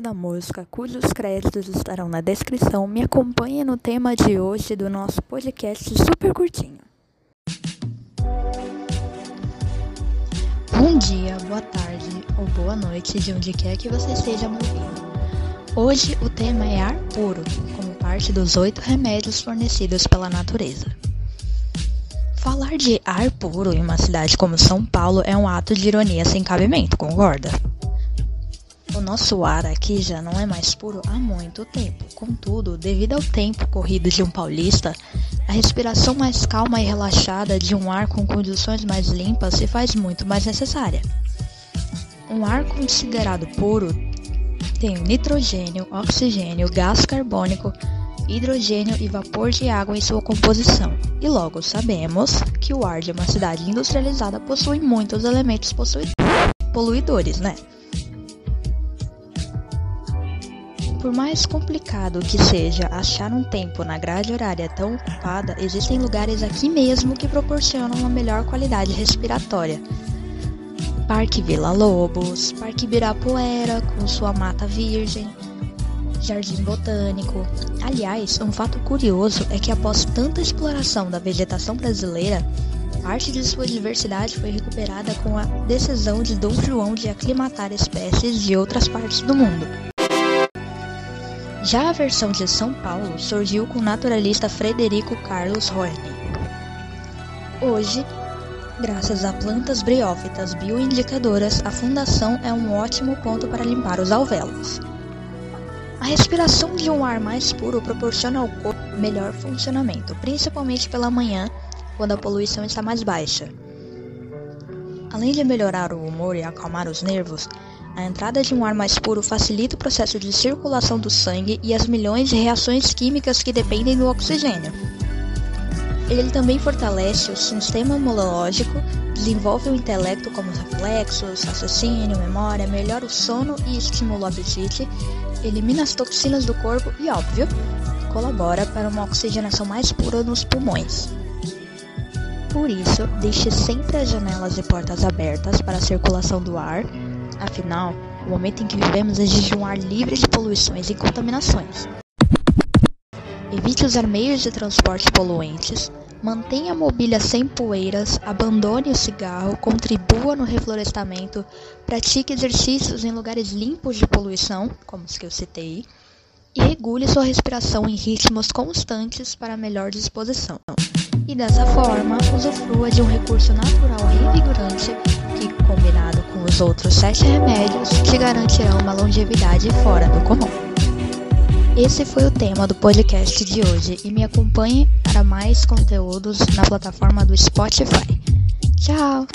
da música, cujos créditos estarão na descrição, me acompanhe no tema de hoje do nosso podcast super curtinho. Bom dia, boa tarde ou boa noite, de onde quer que você esteja me ouvindo. Hoje o tema é ar puro, como parte dos oito remédios fornecidos pela natureza. Falar de ar puro em uma cidade como São Paulo é um ato de ironia sem cabimento, concorda? O nosso ar aqui já não é mais puro há muito tempo. Contudo, devido ao tempo corrido de um paulista, a respiração mais calma e relaxada de um ar com condições mais limpas se faz muito mais necessária. Um ar considerado puro tem nitrogênio, oxigênio, gás carbônico, hidrogênio e vapor de água em sua composição. E logo sabemos que o ar de uma cidade industrializada possui muitos elementos poluidores, né? Por mais complicado que seja achar um tempo na grade horária tão ocupada, existem lugares aqui mesmo que proporcionam uma melhor qualidade respiratória. Parque Vila Lobos, Parque Ibirapuera, com sua mata virgem, Jardim Botânico. Aliás, um fato curioso é que após tanta exploração da vegetação brasileira, parte de sua diversidade foi recuperada com a decisão de Dom João de aclimatar espécies de outras partes do mundo. Já a versão de São Paulo surgiu com o naturalista Frederico Carlos Horne. Hoje, graças a plantas briófitas bioindicadoras, a fundação é um ótimo ponto para limpar os alvéolos. A respiração de um ar mais puro proporciona ao corpo melhor funcionamento, principalmente pela manhã, quando a poluição está mais baixa. Além de melhorar o humor e acalmar os nervos, a entrada de um ar mais puro facilita o processo de circulação do sangue e as milhões de reações químicas que dependem do oxigênio. Ele também fortalece o sistema imunológico, desenvolve o intelecto como reflexos, raciocínio, memória, melhora o sono e estimula o apetite, elimina as toxinas do corpo e, óbvio, colabora para uma oxigenação mais pura nos pulmões. Por isso, deixe sempre as janelas e portas abertas para a circulação do ar Afinal, o momento em que vivemos exige um ar livre de poluições e contaminações. Evite usar meios de transporte poluentes, mantenha a mobília sem poeiras, abandone o cigarro, contribua no reflorestamento, pratique exercícios em lugares limpos de poluição, como os que eu citei, e regule sua respiração em ritmos constantes para melhor disposição. E dessa forma, usufrua de um recurso natural revigorante que, combinado com os outros sete remédios, te garantirão uma longevidade fora do comum. Esse foi o tema do podcast de hoje e me acompanhe para mais conteúdos na plataforma do Spotify. Tchau!